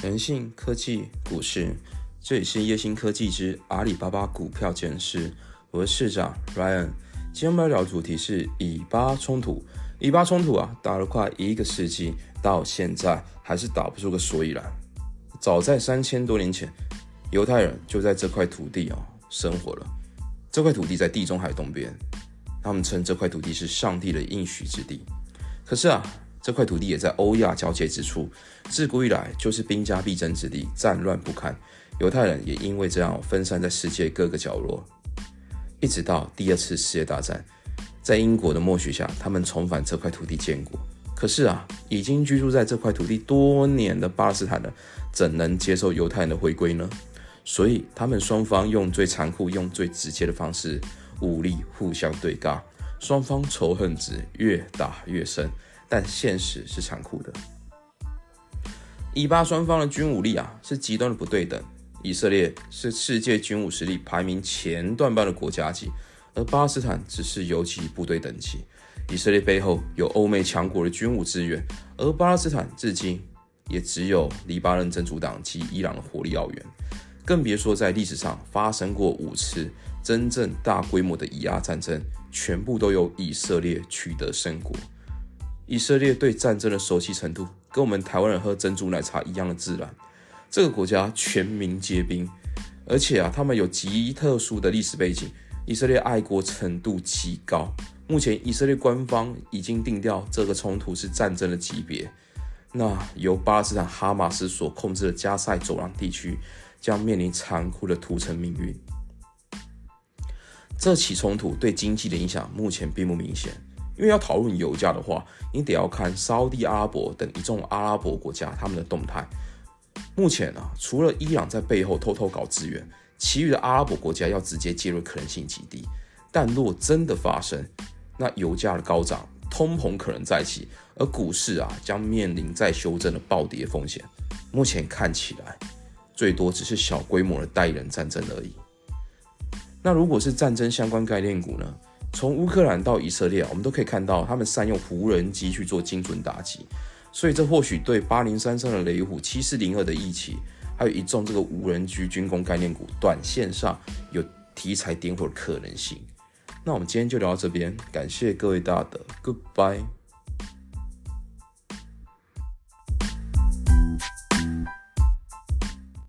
人性科技股市，这里是叶星科技之阿里巴巴股票检视，我是市长 Ryan。今天我们要聊的主题是以巴冲突。以巴冲突啊，打了快一个世纪，到现在还是打不出个所以然。早在三千多年前，犹太人就在这块土地啊生活了。这块土地在地中海东边，他们称这块土地是上帝的应许之地。可是啊，这块土地也在欧亚交界之处，自古以来就是兵家必争之地，战乱不堪。犹太人也因为这样分散在世界各个角落，一直到第二次世界大战，在英国的默许下，他们重返这块土地建国。可是啊，已经居住在这块土地多年的巴勒斯坦人，怎能接受犹太人的回归呢？所以，他们双方用最残酷、用最直接的方式，武力互相对尬，双方仇恨值越打越深。但现实是残酷的，以巴双方的军武力啊是极端的不对等。以色列是世界军武实力排名前段班的国家级，而巴勒斯坦只是游击部队等级。以色列背后有欧美强国的军武资源，而巴勒斯坦至今也只有黎巴嫩真主党及伊朗的火力奥援，更别说在历史上发生过五次真正大规模的以巴战争，全部都由以色列取得胜果。以色列对战争的熟悉程度，跟我们台湾人喝珍珠奶茶一样的自然。这个国家全民皆兵，而且啊，他们有极特殊的历史背景。以色列爱国程度极高。目前，以色列官方已经定调这个冲突是战争的级别。那由巴勒斯坦哈马斯所控制的加塞走廊地区，将面临残酷的屠城命运。这起冲突对经济的影响目前并不明显。因为要讨论油价的话，你得要看沙地阿拉伯等一众阿拉伯国家他们的动态。目前啊，除了伊朗在背后偷偷搞资源，其余的阿拉伯国家要直接介入可能性极低。但若真的发生，那油价的高涨，通膨可能再起，而股市啊将面临再修正的暴跌风险。目前看起来，最多只是小规模的代理人战争而已。那如果是战争相关概念股呢？从乌克兰到以色列，我们都可以看到他们善用无人机去做精准打击，所以这或许对八零三三的雷虎、七四零二的义旗，还有一众这个无人机军工概念股，短线上有题材点火的可能性。那我们今天就聊到这边，感谢各位大德，Goodbye。